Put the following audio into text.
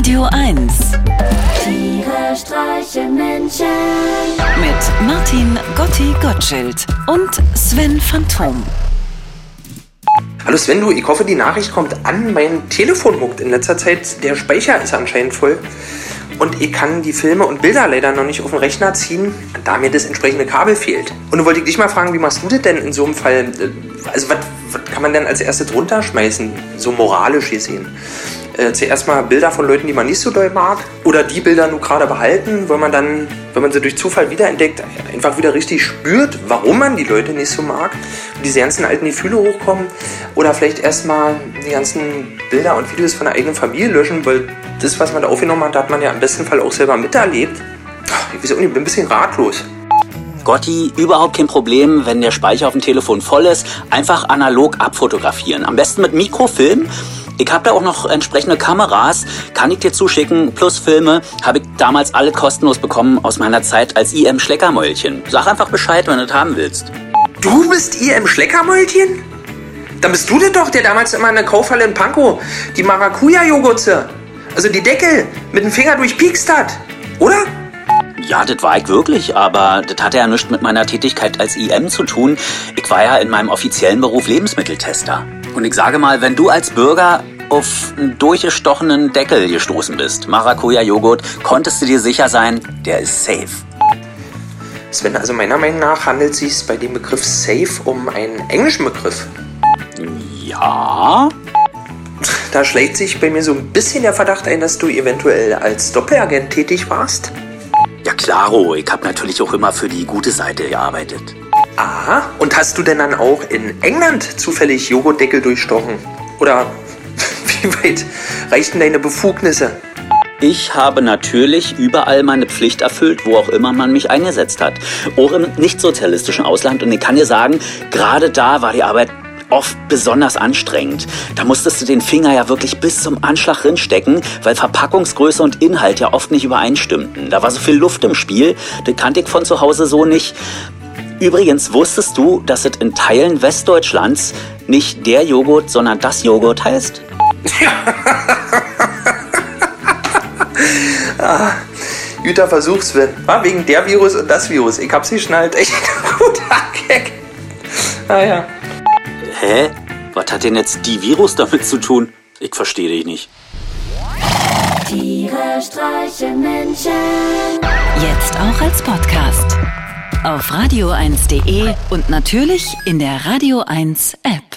Radio 1 Tiere streichen Menschen. mit Martin Gotti Gottschild und Sven Phantom. Hallo Sven, du, ich hoffe, die Nachricht kommt an. Mein Telefon muckt in letzter Zeit. Der Speicher ist anscheinend voll. Und ich kann die Filme und Bilder leider noch nicht auf den Rechner ziehen, da mir das entsprechende Kabel fehlt. Und nun wollte ich dich mal fragen, wie machst du das denn in so einem Fall? Also, was was kann man denn als erstes runterschmeißen, so moralisch gesehen? Äh, zuerst mal Bilder von Leuten, die man nicht so doll mag. Oder die Bilder nur gerade behalten, weil man dann, wenn man sie durch Zufall wiederentdeckt, einfach wieder richtig spürt, warum man die Leute nicht so mag. Und diese ganzen alten Gefühle hochkommen. Oder vielleicht erstmal die ganzen Bilder und Videos von der eigenen Familie löschen, weil das, was man da aufgenommen hat, hat man ja im besten Fall auch selber miterlebt. Ich weiß auch nicht, ich bin ein bisschen ratlos. Gotti, überhaupt kein Problem, wenn der Speicher auf dem Telefon voll ist. Einfach analog abfotografieren. Am besten mit Mikrofilm. Ich habe da auch noch entsprechende Kameras, kann ich dir zuschicken, plus Filme, habe ich damals alle kostenlos bekommen aus meiner Zeit als IM Schleckermäulchen. Sag einfach Bescheid, wenn du das haben willst. Du bist im Schleckermäulchen? Dann bist du das doch, der damals immer in der Kaufhalle in Pankow die Maracuja-Joghurtze, also die Deckel, mit dem Finger durchpiekst hat. Oder? Ja, das war ich wirklich, aber das hatte ja nichts mit meiner Tätigkeit als IM zu tun. Ich war ja in meinem offiziellen Beruf Lebensmitteltester. Und ich sage mal, wenn du als Bürger auf einen durchgestochenen Deckel gestoßen bist, Maracuja-Joghurt, konntest du dir sicher sein, der ist safe. Sven, also meiner Meinung nach handelt es sich bei dem Begriff safe um einen englischen Begriff. Ja? Da schlägt sich bei mir so ein bisschen der Verdacht ein, dass du eventuell als Doppelagent tätig warst. Ja, klaro, ich habe natürlich auch immer für die gute Seite gearbeitet. Aha. Und hast du denn dann auch in England zufällig Joghurtdeckel durchstochen? Oder wie weit reichten deine Befugnisse? Ich habe natürlich überall meine Pflicht erfüllt, wo auch immer man mich eingesetzt hat. Auch im nicht-sozialistischen Ausland. Und ich kann dir sagen, gerade da war die Arbeit oft besonders anstrengend. Da musstest du den Finger ja wirklich bis zum Anschlag rinstecken, weil Verpackungsgröße und Inhalt ja oft nicht übereinstimmten. Da war so viel Luft im Spiel, das kannte ich von zu Hause so nicht. Übrigens wusstest du, dass es in Teilen Westdeutschlands nicht der Joghurt, sondern das Joghurt heißt? Güter Versuch, Sven. War wegen der Virus und das Virus. Ich hab's geschnallt. Echt guter Gag. Ah ja. Hä? Was hat denn jetzt die Virus damit zu tun? Ich verstehe dich nicht. Tiere streichen Menschen. Jetzt auch als Podcast. Auf radio1.de und natürlich in der Radio 1 App.